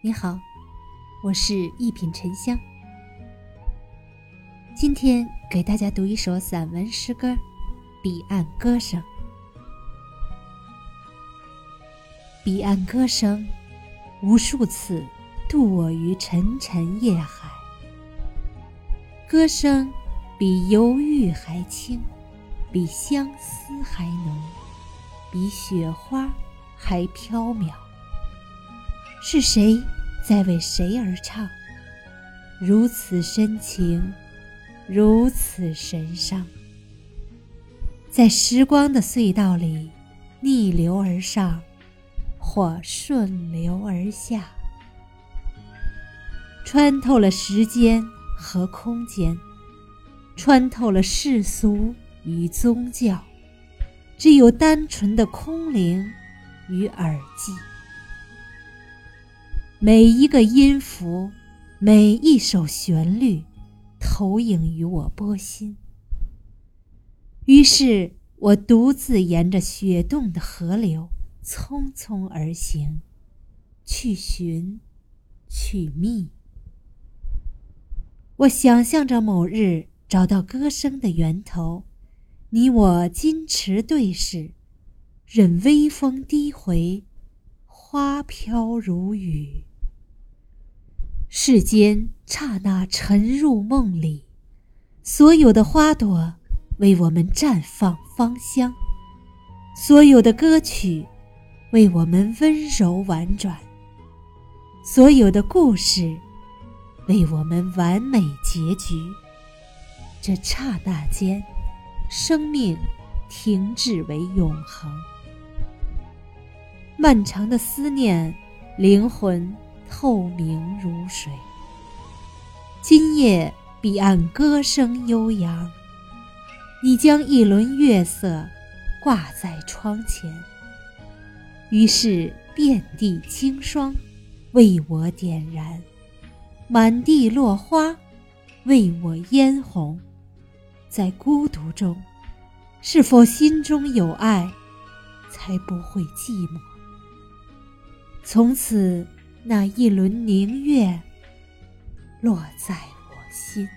你好，我是一品沉香。今天给大家读一首散文诗歌《彼岸歌声》。彼岸歌声，无数次渡我于沉沉夜海。歌声比忧郁还轻，比相思还浓，比雪花还飘渺。是谁在为谁而唱？如此深情，如此神伤。在时光的隧道里，逆流而上，或顺流而下，穿透了时间和空间，穿透了世俗与宗教，只有单纯的空灵与耳际。每一个音符，每一首旋律，投影于我波心。于是我独自沿着雪冻的河流，匆匆而行，去寻，去觅。我想象着某日找到歌声的源头，你我矜持对视，任微风低回，花飘如雨。世间刹那沉入梦里，所有的花朵为我们绽放芳香，所有的歌曲为我们温柔婉转，所有的故事为我们完美结局。这刹那间，生命停滞为永恒。漫长的思念，灵魂。透明如水。今夜彼岸歌声悠扬，你将一轮月色挂在窗前，于是遍地清霜为我点燃，满地落花为我嫣红。在孤独中，是否心中有爱，才不会寂寞？从此。那一轮明月，落在我心。